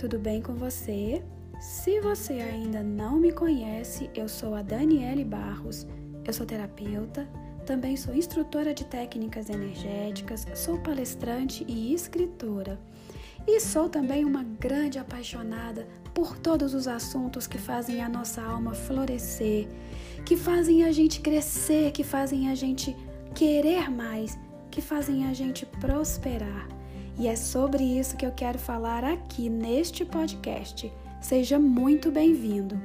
tudo bem com você? Se você ainda não me conhece, eu sou a Daniele Barros, eu sou terapeuta, também sou instrutora de técnicas energéticas, sou palestrante e escritora. E sou também uma grande apaixonada por todos os assuntos que fazem a nossa alma florescer, que fazem a gente crescer, que fazem a gente querer mais, que fazem a gente prosperar. E é sobre isso que eu quero falar aqui neste podcast. Seja muito bem-vindo.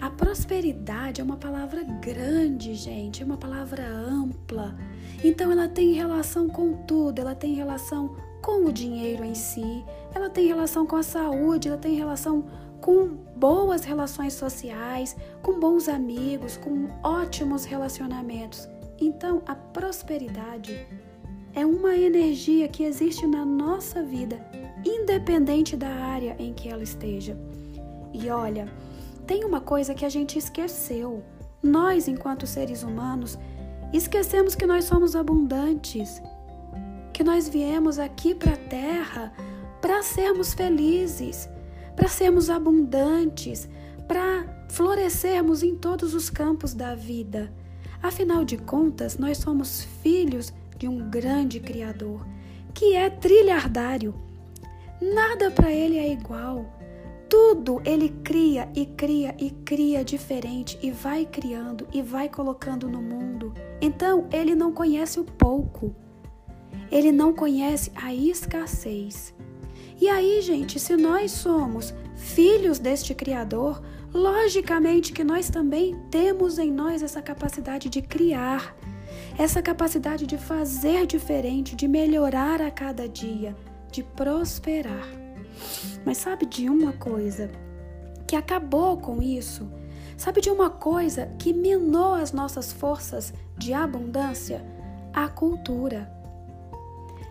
A prosperidade é uma palavra grande, gente, é uma palavra ampla. Então ela tem relação com tudo, ela tem relação com o dinheiro em si, ela tem relação com a saúde, ela tem relação com boas relações sociais, com bons amigos, com ótimos relacionamentos. Então, a prosperidade é uma energia que existe na nossa vida, independente da área em que ela esteja. E olha, tem uma coisa que a gente esqueceu. Nós, enquanto seres humanos, esquecemos que nós somos abundantes, que nós viemos aqui para a Terra para sermos felizes, para sermos abundantes, para florescermos em todos os campos da vida. Afinal de contas, nós somos filhos de um grande Criador, que é trilhardário. Nada para ele é igual. Tudo ele cria e cria e cria diferente e vai criando e vai colocando no mundo. Então ele não conhece o pouco. Ele não conhece a escassez. E aí, gente, se nós somos filhos deste Criador, logicamente que nós também temos em nós essa capacidade de criar, essa capacidade de fazer diferente, de melhorar a cada dia, de prosperar. Mas sabe de uma coisa que acabou com isso? Sabe de uma coisa que minou as nossas forças de abundância? A cultura.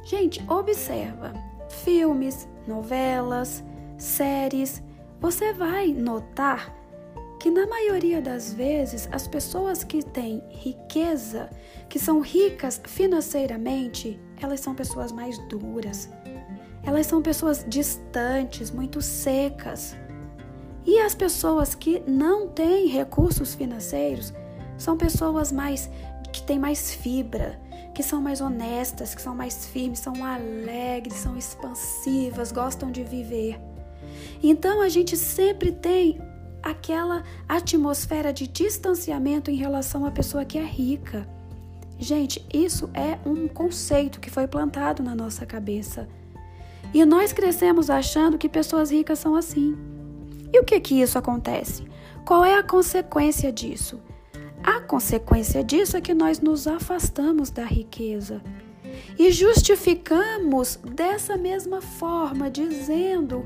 Gente, observa filmes, novelas, séries. Você vai notar que na maioria das vezes as pessoas que têm riqueza, que são ricas financeiramente, elas são pessoas mais duras. Elas são pessoas distantes, muito secas. E as pessoas que não têm recursos financeiros são pessoas mais que têm mais fibra, que são mais honestas, que são mais firmes, são alegres, são expansivas, gostam de viver. Então a gente sempre tem aquela atmosfera de distanciamento em relação à pessoa que é rica. Gente, isso é um conceito que foi plantado na nossa cabeça. E nós crescemos achando que pessoas ricas são assim. E o que que isso acontece? Qual é a consequência disso? A consequência disso é que nós nos afastamos da riqueza e justificamos dessa mesma forma, dizendo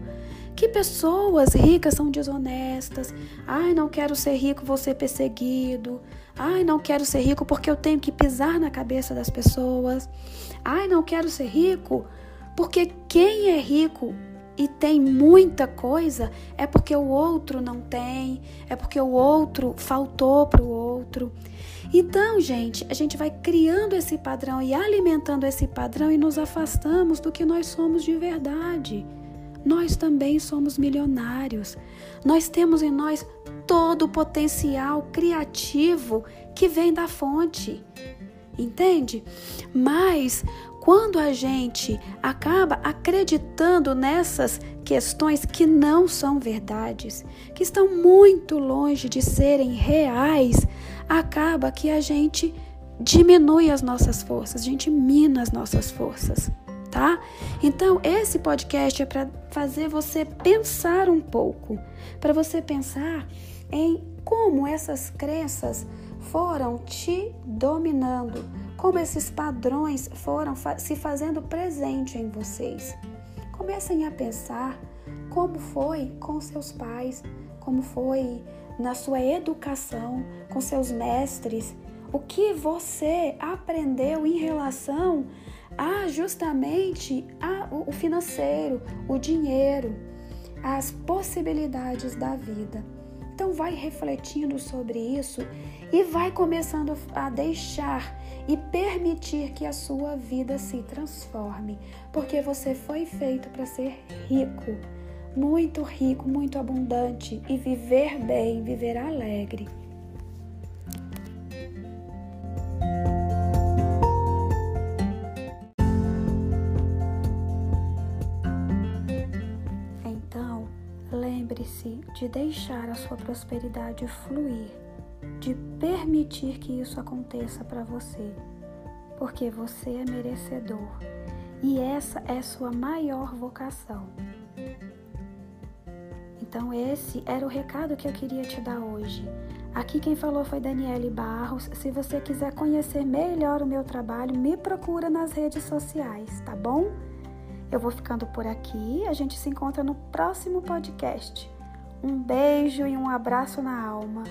que pessoas ricas são desonestas. Ai, não quero ser rico, vou ser perseguido. Ai, não quero ser rico porque eu tenho que pisar na cabeça das pessoas. Ai, não quero ser rico porque quem é rico e tem muita coisa é porque o outro não tem, é porque o outro faltou para o outro. Então, gente, a gente vai criando esse padrão e alimentando esse padrão e nos afastamos do que nós somos de verdade nós também somos milionários. Nós temos em nós todo o potencial criativo que vem da fonte. Entende? Mas quando a gente acaba acreditando nessas questões que não são verdades, que estão muito longe de serem reais, acaba que a gente diminui as nossas forças, a gente mina as nossas forças tá? Então, esse podcast é para fazer você pensar um pouco, para você pensar em como essas crenças foram te dominando, como esses padrões foram se fazendo presente em vocês. Comecem a pensar como foi com seus pais, como foi na sua educação, com seus mestres, o que você aprendeu em relação a justamente a, o financeiro, o dinheiro, as possibilidades da vida. Então vai refletindo sobre isso e vai começando a deixar e permitir que a sua vida se transforme, porque você foi feito para ser rico, muito rico, muito abundante e viver bem, viver alegre. Lembre-se de deixar a sua prosperidade fluir, de permitir que isso aconteça para você, porque você é merecedor e essa é sua maior vocação. Então, esse era o recado que eu queria te dar hoje. Aqui quem falou foi Daniele Barros. Se você quiser conhecer melhor o meu trabalho, me procura nas redes sociais, tá bom? Eu vou ficando por aqui. A gente se encontra no próximo podcast. Um beijo e um abraço na alma.